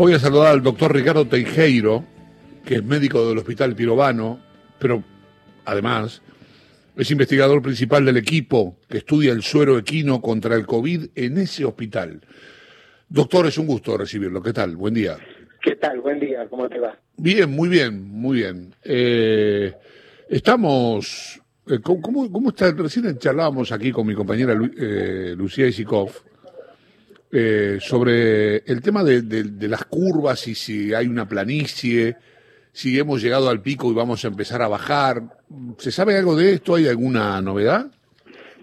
Voy a saludar al doctor Ricardo Teijeiro, que es médico del Hospital Pirobano, pero además es investigador principal del equipo que estudia el suero equino contra el COVID en ese hospital. Doctor, es un gusto recibirlo. ¿Qué tal? Buen día. ¿Qué tal? Buen día. ¿Cómo te va? Bien, muy bien, muy bien. Eh, estamos... eh, ¿cómo, cómo, está? Recién charlábamos aquí con mi compañera eh, Lucía Isikov eh, sobre el tema de, de- de las curvas y si hay una planicie, si hemos llegado al pico y vamos a empezar a bajar. ¿Se sabe algo de esto? ¿Hay alguna novedad?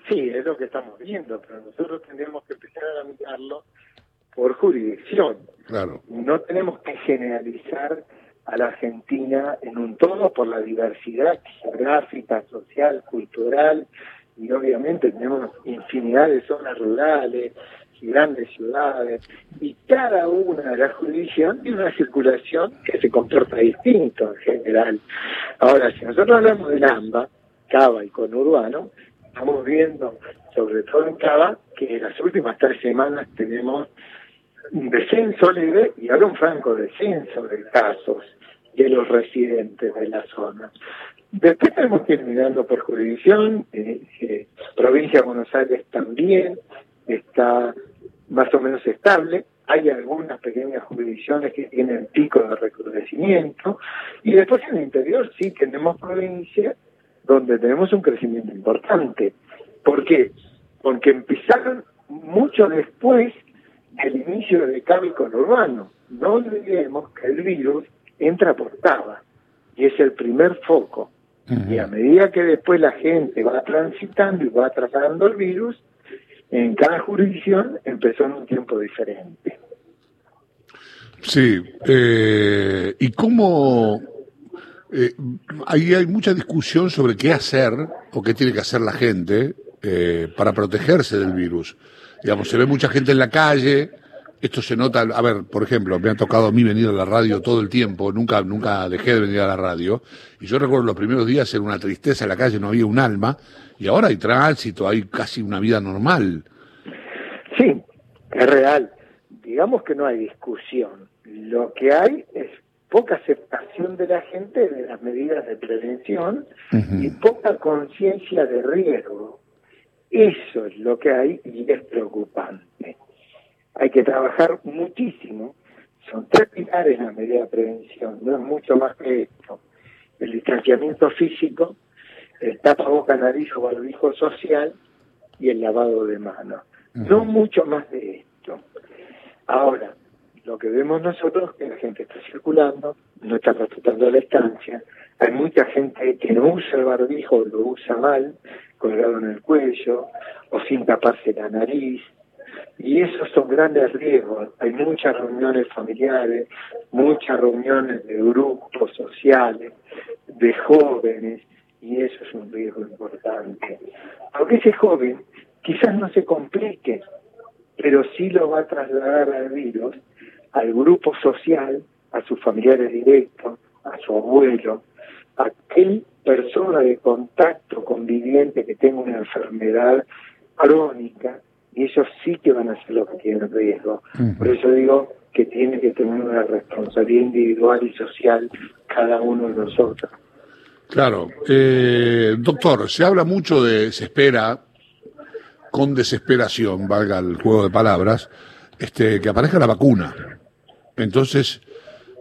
Sí, es lo que estamos viendo, pero nosotros tendríamos que empezar a mirarlo por jurisdicción. Claro. No tenemos que generalizar a la Argentina en un todo por la diversidad geográfica, social, cultural y obviamente tenemos infinidad de zonas rurales grandes ciudades y cada una de las jurisdicciones tiene una circulación que se comporta distinto en general. Ahora, si nosotros hablamos del AMBA, Cava y conurbano, estamos viendo, sobre todo en Cava, que en las últimas tres semanas tenemos un descenso leve y ahora un franco descenso de casos de los residentes de la zona. Después tenemos que ir mirando por jurisdicción, eh, eh, provincia de Buenos Aires también está más o menos estable, hay algunas pequeñas jurisdicciones que tienen pico de recrudecimiento y después en el interior sí tenemos provincias donde tenemos un crecimiento importante. ¿Por qué? Porque empezaron mucho después del inicio del cambio conurbano. No olvidemos que el virus entra por Cava y es el primer foco. Y a medida que después la gente va transitando y va tratando el virus, en cada jurisdicción empezó en un tiempo diferente. Sí. eh, ¿Y cómo...? eh, ahí hay mucha discusión sobre qué hacer o qué tiene que hacer la gente eh, para protegerse del virus. Digamos, se ve mucha gente en la calle, esto se nota, a ver, por ejemplo, me ha tocado a mí venir a la radio todo el tiempo, nunca, nunca dejé de venir a la radio, y yo recuerdo los primeros días era una tristeza en la calle, no había un alma, y ahora hay tránsito, hay casi una vida normal. Sí, es real. Digamos que no hay discusión. Lo que hay es poca aceptación de la gente de las medidas de prevención y poca conciencia de riesgo. Eso es lo que hay y es preocupante. Que trabajar muchísimo. Son tres pilares la medida de prevención, no es mucho más que esto. El distanciamiento físico, el tapaboca, nariz o barbijo social y el lavado de manos. No mucho más de esto. Ahora, lo que vemos nosotros es que la gente está circulando, no está respetando la distancia, hay mucha gente que no usa el barbijo, lo usa mal, colgado en el cuello o sin taparse la nariz, y esos son grandes riesgos. Hay muchas reuniones familiares, muchas reuniones de grupos sociales, de jóvenes, y eso es un riesgo importante. Aunque ese joven quizás no se complique, pero sí lo va a trasladar al virus, al grupo social, a sus familiares directos, a su abuelo, a aquel persona de contacto conviviente que tenga una enfermedad crónica, y ellos sí que van a ser los que tienen riesgo. Por eso digo que tiene que tener una responsabilidad individual y social cada uno de nosotros. Claro. Eh, doctor, se habla mucho de, se espera, con desesperación, valga el juego de palabras, este, que aparezca la vacuna. Entonces,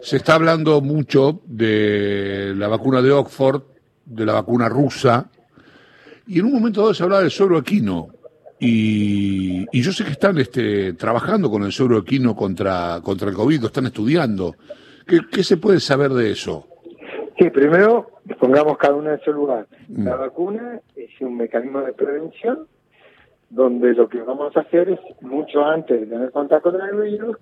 se está hablando mucho de la vacuna de Oxford, de la vacuna rusa, y en un momento dado se hablaba del suero equino. Y, y yo sé que están este, trabajando con el suero equino contra, contra el COVID, lo están estudiando. ¿Qué, ¿Qué se puede saber de eso? Sí, primero pongamos cada uno en su lugar. La vacuna es un mecanismo de prevención donde lo que vamos a hacer es, mucho antes de tener contacto con el virus,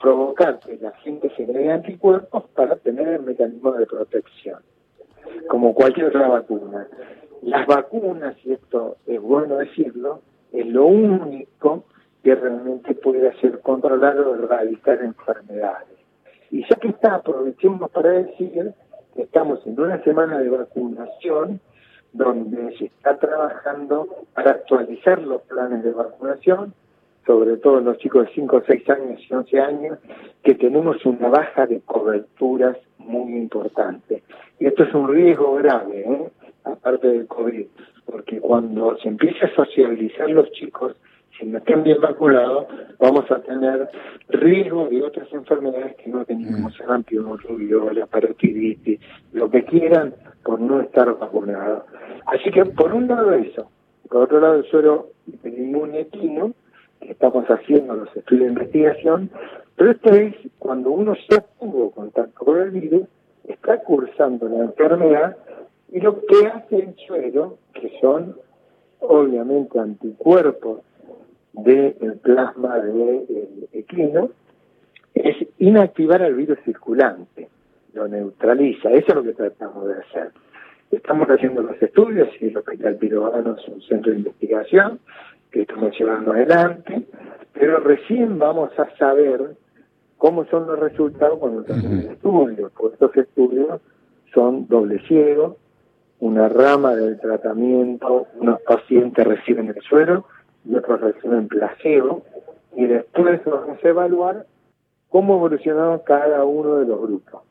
provocar que la gente genere anticuerpos para tener el mecanismo de protección, como cualquier otra vacuna. Las vacunas, y esto es bueno decirlo, es lo único que realmente puede hacer controlar o erradicar enfermedades. Y ya que está, aprovechemos para decir que estamos en una semana de vacunación donde se está trabajando para actualizar los planes de vacunación sobre todo en los chicos de 5, 6 años y 11 años, que tenemos una baja de coberturas muy importante. Y esto es un riesgo grave, ¿eh? Aparte del COVID, porque cuando se empieza a socializar los chicos, si no están bien vacunados, vamos a tener riesgo de otras enfermedades que no teníamos, mm. la parotiditis, lo que quieran, por no estar vacunados. Así que, por un lado eso, por otro lado el suero inmune equino, que estamos haciendo los estudios de investigación, pero esto es cuando uno ya tuvo contacto con el virus, está cursando la enfermedad y lo que hace el suero, que son obviamente anticuerpos del plasma de equino, es inactivar al virus circulante, lo neutraliza, eso es lo que tratamos de hacer. Estamos haciendo los estudios y el Hospital Pirobano es un centro de investigación que estamos llevando adelante, pero recién vamos a saber cómo son los resultados cuando tenemos estudios, porque estos estudios son doble ciego, una rama del tratamiento, unos pacientes reciben el suero y otros reciben placebo, y después vamos a evaluar cómo evolucionaron cada uno de los grupos.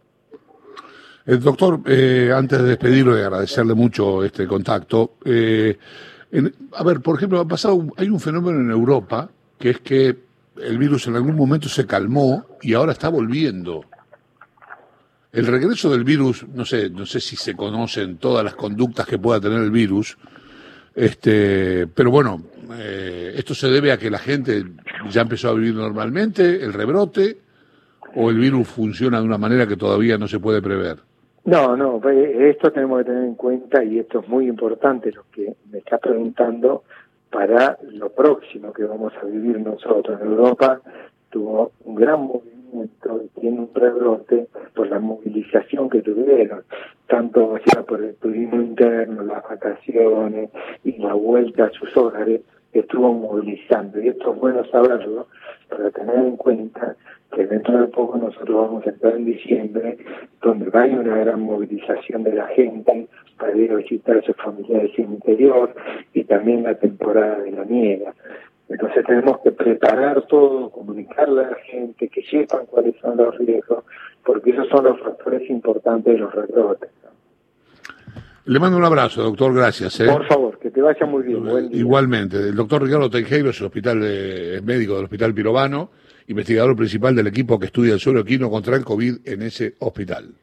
El doctor, eh, antes de despedirlo y agradecerle mucho este contacto, eh, a ver, por ejemplo, ha pasado, hay un fenómeno en Europa que es que el virus en algún momento se calmó y ahora está volviendo. El regreso del virus, no sé, no sé si se conocen todas las conductas que pueda tener el virus, este, pero bueno, eh, esto se debe a que la gente ya empezó a vivir normalmente, el rebrote, o el virus funciona de una manera que todavía no se puede prever. No, no, esto tenemos que tener en cuenta y esto es muy importante lo que me está preguntando para lo próximo que vamos a vivir nosotros en Europa. Tuvo un gran movimiento tiene un rebrote por la movilización que tuvieron, tanto sea por el turismo interno, las vacaciones y la vuelta a sus hogares, estuvo movilizando. Y esto es bueno saberlo para tener en cuenta que dentro de poco nosotros vamos a entrar en diciembre, donde va a haber una gran movilización de la gente para ir a visitar a sus familiares en el interior y también la temporada de la nieve. Entonces tenemos que preparar todo, comunicarle a la gente, que sepan cuáles son los riesgos, porque esos son los factores importantes de los rebrotes. Le mando un abrazo, doctor, gracias. ¿eh? Por favor, que te vaya muy bien. Igualmente, el doctor Ricardo Teijeiro es el hospital médico del Hospital Pirobano, investigador principal del equipo que estudia el suelo equino contra el COVID en ese hospital.